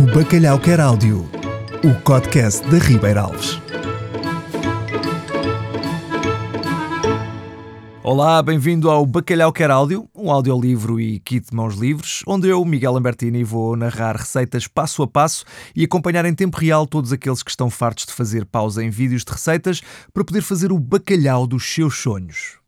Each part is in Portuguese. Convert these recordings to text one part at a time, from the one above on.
O Bacalhau Quer Áudio, o podcast da Ribeira Alves. Olá, bem-vindo ao Bacalhau Quer Áudio, um audiolivro e kit de mãos livres, onde eu, Miguel Lambertini, vou narrar receitas passo a passo e acompanhar em tempo real todos aqueles que estão fartos de fazer pausa em vídeos de receitas para poder fazer o bacalhau dos seus sonhos.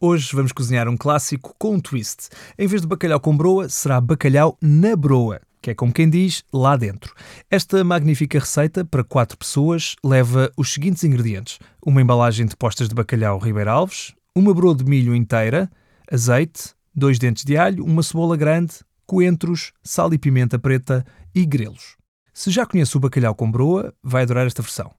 Hoje vamos cozinhar um clássico com um twist. Em vez de bacalhau com broa, será bacalhau na broa, que é como quem diz, lá dentro. Esta magnífica receita para 4 pessoas leva os seguintes ingredientes: uma embalagem de postas de bacalhau Ribeira Alves, uma broa de milho inteira, azeite, dois dentes de alho, uma cebola grande, coentros, sal e pimenta preta e grelos. Se já conhece o bacalhau com broa, vai adorar esta versão.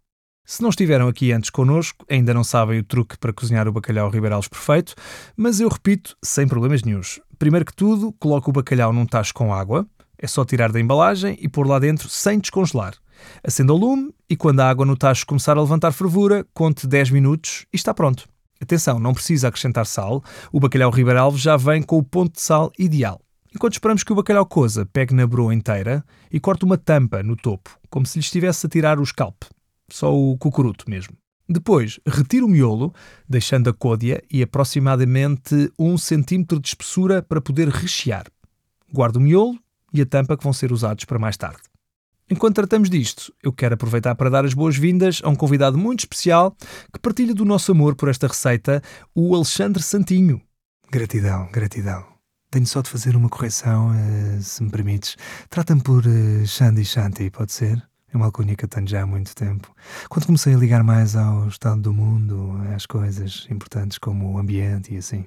Se não estiveram aqui antes connosco, ainda não sabem o truque para cozinhar o bacalhau ribeirales perfeito, mas eu repito, sem problemas nenhums. Primeiro que tudo, coloque o bacalhau num tacho com água, é só tirar da embalagem e pôr lá dentro sem descongelar. Acenda o lume e quando a água no tacho começar a levantar fervura, conte 10 minutos e está pronto. Atenção, não precisa acrescentar sal, o bacalhau ribeiralves já vem com o ponto de sal ideal. Enquanto esperamos que o bacalhau coza, pegue na broa inteira e corte uma tampa no topo, como se lhe estivesse a tirar o scalp. Só o cucuruto mesmo. Depois, retire o miolo, deixando a côdea e aproximadamente 1 cm de espessura para poder rechear. Guarde o miolo e a tampa que vão ser usados para mais tarde. Enquanto tratamos disto, eu quero aproveitar para dar as boas-vindas a um convidado muito especial que partilha do nosso amor por esta receita, o Alexandre Santinho. Gratidão, gratidão. Tenho só de fazer uma correção, eh, se me permites. Trata-me por uh, Shandy Shanti, pode ser? É uma alcunha que eu tenho já há muito tempo. Quando comecei a ligar mais ao estado do mundo, às coisas importantes como o ambiente e assim.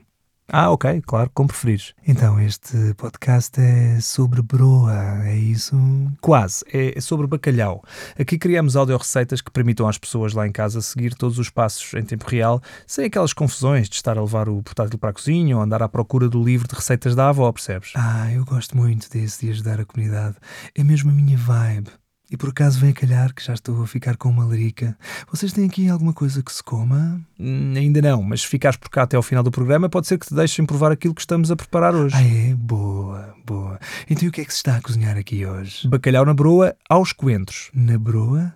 Ah, ok, claro, como preferires. Então, este podcast é sobre broa, é isso? Quase, é sobre bacalhau. Aqui criamos audio-receitas que permitam às pessoas lá em casa seguir todos os passos em tempo real, sem aquelas confusões de estar a levar o portátil para a cozinha ou andar à procura do livro de receitas da avó, percebes? Ah, eu gosto muito desse de ajudar a comunidade. É mesmo a minha vibe. E por acaso vem a calhar que já estou a ficar com uma larica. Vocês têm aqui alguma coisa que se coma? Hum, ainda não, mas se ficares por cá até ao final do programa, pode ser que te deixem provar aquilo que estamos a preparar hoje. Ah, é? Boa, boa. Então e o que é que se está a cozinhar aqui hoje? Bacalhau na broa aos coentros. Na broa?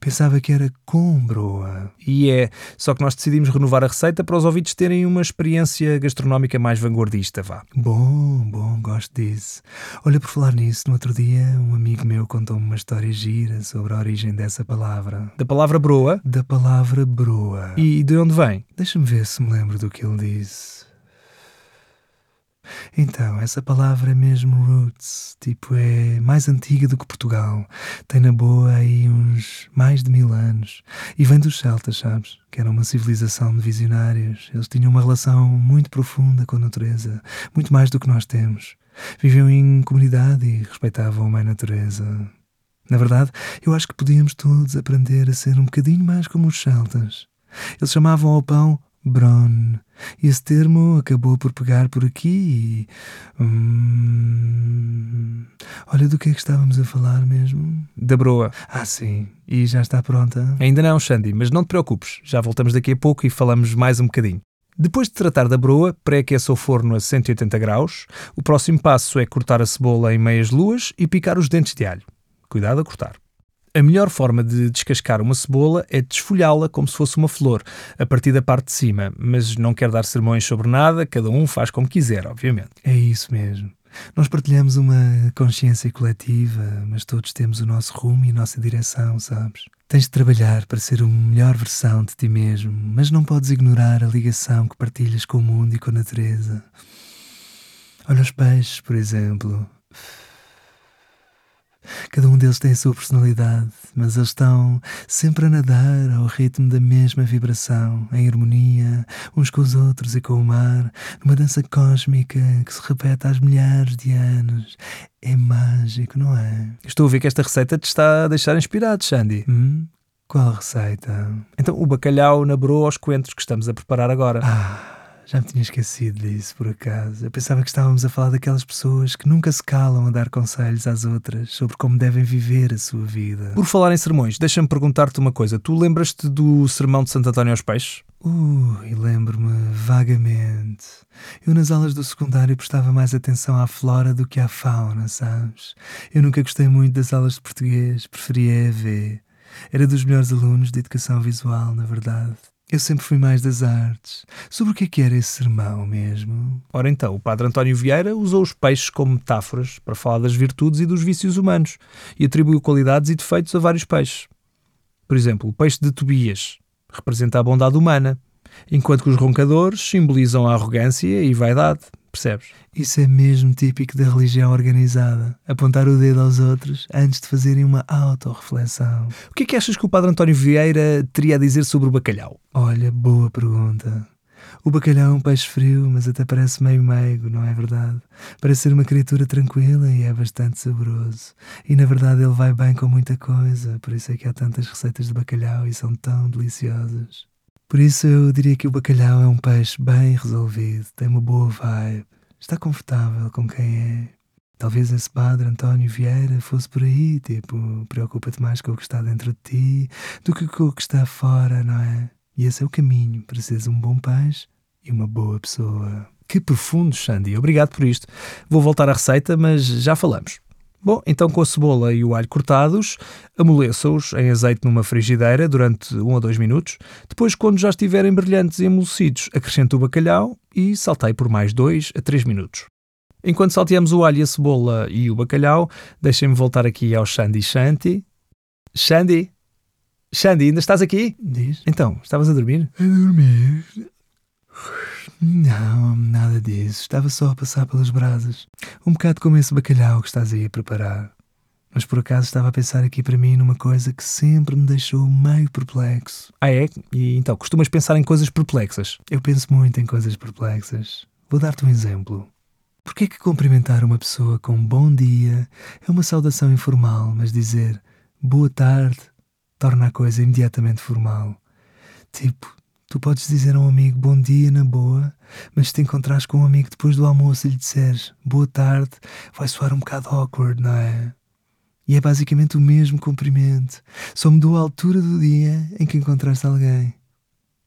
Pensava que era com broa. E é, só que nós decidimos renovar a receita para os ouvintes terem uma experiência gastronómica mais vanguardista, vá. Bom, bom, gosto disso. Olha, por falar nisso, no outro dia um amigo meu contou-me uma história gira sobre a origem dessa palavra. Da palavra broa? Da palavra broa. E de onde vem? Deixa-me ver se me lembro do que ele disse. Então, essa palavra é mesmo roots, tipo, é mais antiga do que Portugal. Tem na boa aí uns mais de mil anos. E vem dos celtas, sabes? Que era uma civilização de visionários. Eles tinham uma relação muito profunda com a natureza, muito mais do que nós temos. Viviam em comunidade e respeitavam a mãe natureza. Na verdade, eu acho que podíamos todos aprender a ser um bocadinho mais como os celtas. Eles chamavam ao pão Bron. Esse termo acabou por pegar por aqui e. Hum, olha do que é que estávamos a falar mesmo? Da broa. Ah, sim. E já está pronta? Ainda não, Xandi, mas não te preocupes. Já voltamos daqui a pouco e falamos mais um bocadinho. Depois de tratar da broa, pré-aqueça o forno a 180 graus. O próximo passo é cortar a cebola em meias luas e picar os dentes de alho. Cuidado a cortar. A melhor forma de descascar uma cebola é desfolhá-la como se fosse uma flor, a partir da parte de cima, mas não quero dar sermões sobre nada, cada um faz como quiser, obviamente. É isso mesmo. Nós partilhamos uma consciência coletiva, mas todos temos o nosso rumo e a nossa direção, sabes? Tens de trabalhar para ser uma melhor versão de ti mesmo, mas não podes ignorar a ligação que partilhas com o mundo e com a natureza. Olha os peixes, por exemplo. Cada um deles tem a sua personalidade, mas eles estão sempre a nadar ao ritmo da mesma vibração, em harmonia uns com os outros e com o mar, numa dança cósmica que se repete há milhares de anos. É mágico, não é? Estou a ver que esta receita te está a deixar inspirado, Sandy. Hum? Qual receita? Então, o bacalhau na broa aos coentros que estamos a preparar agora. Ah já me tinha esquecido disso, por acaso. Eu pensava que estávamos a falar daquelas pessoas que nunca se calam a dar conselhos às outras sobre como devem viver a sua vida. Por falar em sermões, deixa-me perguntar-te uma coisa. Tu lembras-te do sermão de Santo António aos Peixes? Ui, lembro-me vagamente. Eu nas aulas do secundário prestava mais atenção à flora do que à fauna, sabes? Eu nunca gostei muito das aulas de português, preferia EV. Era dos melhores alunos de educação visual, na verdade. Eu sempre fui mais das artes. Sobre o que é que era esse sermão mesmo? Ora então, o padre António Vieira usou os peixes como metáforas para falar das virtudes e dos vícios humanos e atribuiu qualidades e defeitos a vários peixes. Por exemplo, o peixe de Tobias representa a bondade humana, enquanto que os roncadores simbolizam a arrogância e vaidade, percebes? Isso é mesmo típico da religião organizada. Apontar o dedo aos outros antes de fazerem uma autorreflexão. O que é que achas que o Padre António Vieira teria a dizer sobre o bacalhau? Olha, boa pergunta. O bacalhau é um peixe frio, mas até parece meio meigo, não é verdade? Parece ser uma criatura tranquila e é bastante saboroso. E na verdade ele vai bem com muita coisa, por isso é que há tantas receitas de bacalhau e são tão deliciosas. Por isso eu diria que o bacalhau é um peixe bem resolvido, tem uma boa vibe, está confortável com quem é. Talvez esse padre António Vieira fosse por aí, tipo, preocupa-te mais com o que está dentro de ti do que com o que está fora, não é? E esse é o caminho para seres um bom peixe e uma boa pessoa. Que profundo, Xandi. Obrigado por isto. Vou voltar à receita, mas já falamos. Bom, então com a cebola e o alho cortados, amoleça-os em azeite numa frigideira durante 1 a 2 minutos. Depois, quando já estiverem brilhantes e amolecidos, acrescente o bacalhau e saltei por mais 2 a 3 minutos. Enquanto salteamos o alho, a cebola e o bacalhau, deixem-me voltar aqui ao Xandi Shanti. Xandi? Xandi, ainda estás aqui? Diz? Então, estavas a dormir? A dormir? Não, nada disso. Estava só a passar pelas brasas. Um bocado como esse bacalhau que estás aí a preparar. Mas por acaso estava a pensar aqui para mim numa coisa que sempre me deixou meio perplexo. Ah, é? E então, costumas pensar em coisas perplexas? Eu penso muito em coisas perplexas. Vou dar-te um exemplo. Por que é que cumprimentar uma pessoa com bom dia é uma saudação informal, mas dizer boa tarde torna a coisa imediatamente formal? Tipo, Tu podes dizer a um amigo bom dia na boa, mas se te encontrares com um amigo depois do almoço e lhe disseres boa tarde, vai soar um bocado awkward, não é? E é basicamente o mesmo cumprimento, só mudou a altura do dia em que encontraste alguém.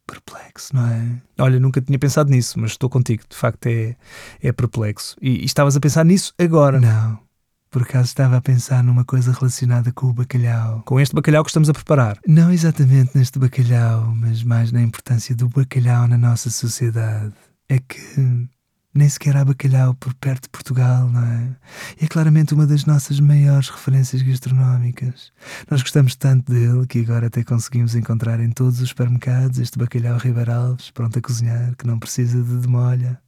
Perplexo, não é? Olha, nunca tinha pensado nisso, mas estou contigo, de facto é, é perplexo. E, e estavas a pensar nisso agora? Não. Por acaso estava a pensar numa coisa relacionada com o bacalhau. Com este bacalhau que estamos a preparar? Não exatamente neste bacalhau, mas mais na importância do bacalhau na nossa sociedade. É que nem sequer há bacalhau por perto de Portugal, não é? E é claramente uma das nossas maiores referências gastronómicas. Nós gostamos tanto dele que agora até conseguimos encontrar em todos os supermercados este bacalhau Ribeiralves, pronto a cozinhar, que não precisa de demolha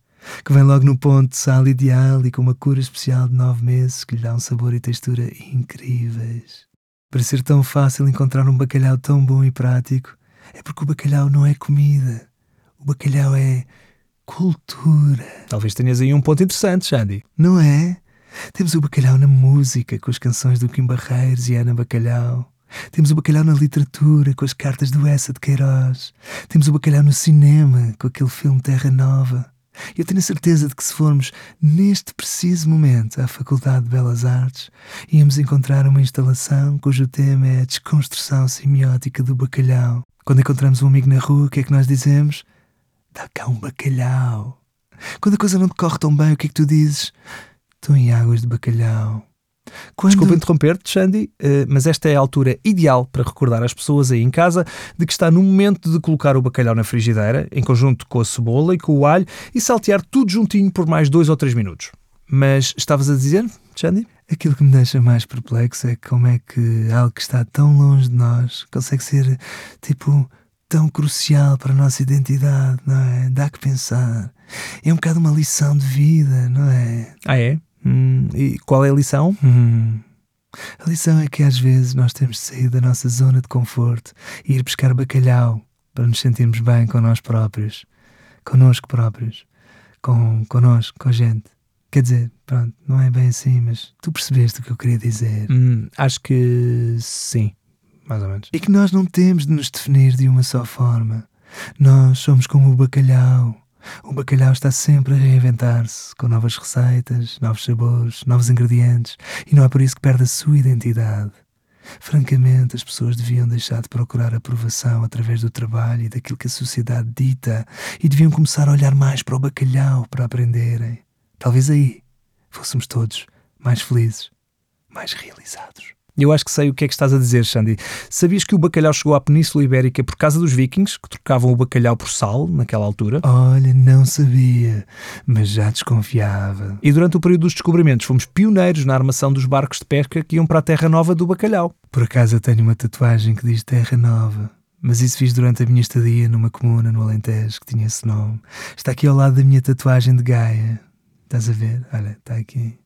que vem logo no ponto de sal ideal e com uma cura especial de nove meses que lhe dá um sabor e textura incríveis. Para ser tão fácil encontrar um bacalhau tão bom e prático, é porque o bacalhau não é comida. O bacalhau é cultura. Talvez tenhas aí um ponto interessante, Xandi. Não é? Temos o bacalhau na música, com as canções do Kim Barreiros e Ana Bacalhau. Temos o bacalhau na literatura, com as cartas do Essa de Queiroz. Temos o bacalhau no cinema, com aquele filme Terra Nova. Eu tenho a certeza de que se formos neste preciso momento à Faculdade de Belas Artes, íamos encontrar uma instalação cujo tema é a desconstrução semiótica do bacalhau. Quando encontramos um amigo na rua, o que é que nós dizemos? Dá cá um bacalhau. Quando a coisa não te corre tão bem, o que é que tu dizes? Estou em águas de bacalhau. Quando... Desculpa interromper-te, Xandi, eh, mas esta é a altura ideal para recordar às pessoas aí em casa de que está no momento de colocar o bacalhau na frigideira, em conjunto com a cebola e com o alho, e saltear tudo juntinho por mais dois ou três minutos. Mas estavas a dizer, Xandi? Aquilo que me deixa mais perplexo é como é que algo que está tão longe de nós consegue ser, tipo, tão crucial para a nossa identidade, não é? Dá que pensar. É um bocado uma lição de vida, não é? Ah, é? Hum, e qual é a lição? Hum. A lição é que às vezes nós temos de sair da nossa zona de conforto e ir buscar bacalhau para nos sentirmos bem com nós próprios, connosco próprios, com connosco, com a gente. Quer dizer, pronto, não é bem assim, mas tu percebeste o que eu queria dizer. Hum, acho que sim, mais ou menos. E que nós não temos de nos definir de uma só forma. Nós somos como o bacalhau, O bacalhau está sempre a reinventar-se, com novas receitas, novos sabores, novos ingredientes, e não é por isso que perde a sua identidade. Francamente, as pessoas deviam deixar de procurar aprovação através do trabalho e daquilo que a sociedade dita e deviam começar a olhar mais para o bacalhau para aprenderem. Talvez aí fôssemos todos mais felizes, mais realizados. Eu acho que sei o que é que estás a dizer, Xandi. Sabias que o bacalhau chegou à Península Ibérica por causa dos vikings, que trocavam o bacalhau por sal naquela altura? Olha, não sabia, mas já desconfiava. E durante o período dos descobrimentos fomos pioneiros na armação dos barcos de pesca que iam para a Terra Nova do bacalhau. Por acaso eu tenho uma tatuagem que diz Terra Nova. Mas isso fiz durante a minha estadia numa comuna no Alentejo que tinha esse nome. Está aqui ao lado da minha tatuagem de Gaia. Estás a ver? Olha, está aqui.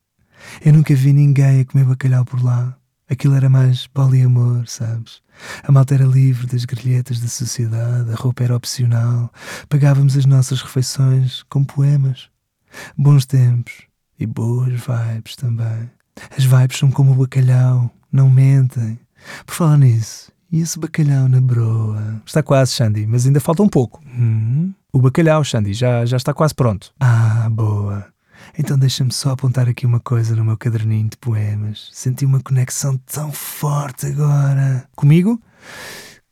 Eu nunca vi ninguém a comer bacalhau por lá. Aquilo era mais poliamor, sabes? A malta era livre das grelhetas da sociedade, a roupa era opcional, pagávamos as nossas refeições com poemas. Bons tempos e boas vibes também. As vibes são como o bacalhau, não mentem. Por falar nisso, e esse bacalhau na broa? Está quase, Xandi, mas ainda falta um pouco. Hum? O bacalhau, Xandi, já, já está quase pronto. Ah, boa. Então deixa-me só apontar aqui uma coisa no meu caderninho de poemas. Senti uma conexão tão forte agora. Comigo?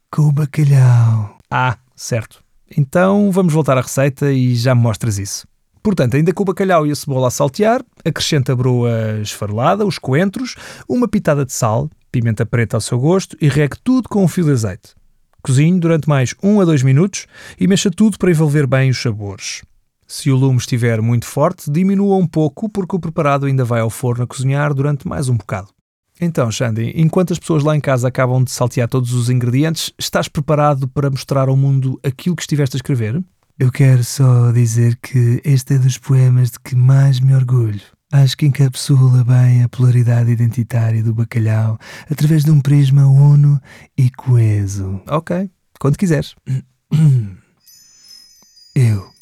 Com o bacalhau. Ah, certo. Então vamos voltar à receita e já me mostras isso. Portanto, ainda com o bacalhau e a cebola a saltear, acrescenta a broa esfarelada, os coentros, uma pitada de sal, pimenta preta ao seu gosto e regue tudo com um fio de azeite. Cozinhe durante mais 1 a 2 minutos e mexa tudo para envolver bem os sabores. Se o lume estiver muito forte, diminua um pouco porque o preparado ainda vai ao forno a cozinhar durante mais um bocado. Então, Xandi, enquanto as pessoas lá em casa acabam de saltear todos os ingredientes, estás preparado para mostrar ao mundo aquilo que estiveste a escrever? Eu quero só dizer que este é dos poemas de que mais me orgulho. Acho que encapsula bem a polaridade identitária do bacalhau através de um prisma uno e coeso. Ok, quando quiseres. Eu,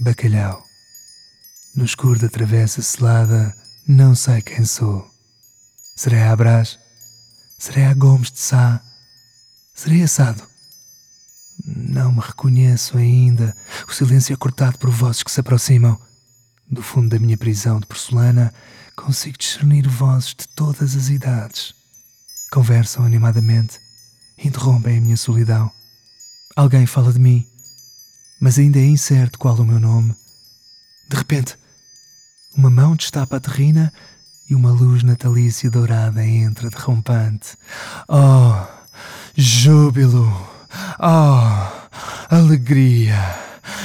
bacalhau, no escuro da travessa selada, não sei quem sou. Serei a Brás? Serei a Gomes de Sá? Serei assado? Não me reconheço ainda. O silêncio é cortado por vozes que se aproximam. Do fundo da minha prisão de porcelana, consigo discernir vozes de todas as idades. Conversam animadamente, interrompem a minha solidão. Alguém fala de mim, mas ainda é incerto qual o meu nome. De repente, uma mão destapa a terrina e uma luz natalícia dourada entra derrompante. Oh, júbilo! Oh, alegria!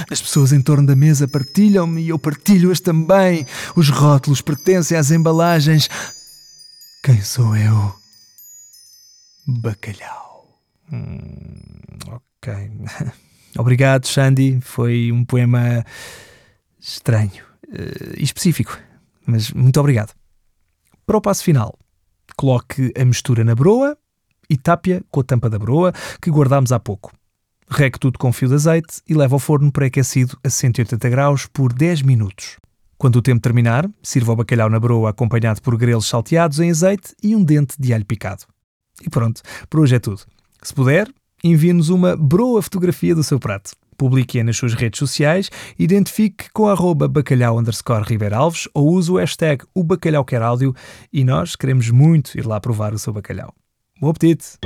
As pessoas em torno da mesa partilham-me e eu partilho-as também. Os rótulos pertencem às embalagens. Quem sou eu? Bacalhau. Hum, ok. Obrigado, Xandi. Foi um poema estranho uh, e específico, mas muito obrigado. Para o passo final, coloque a mistura na broa e tapia com a tampa da broa que guardámos há pouco. Regue tudo com fio de azeite e leva ao forno pré-aquecido a 180 graus por 10 minutos. Quando o tempo terminar, sirva o bacalhau na broa acompanhado por grelos salteados em azeite e um dente de alho picado. E pronto, por hoje é tudo. Se puder, envie-nos uma broa fotografia do seu prato. Publique-a nas suas redes sociais, identifique com arroba bacalhau underscore ou use o hashtag o bacalhau quer áudio e nós queremos muito ir lá provar o seu bacalhau. Bom apetite!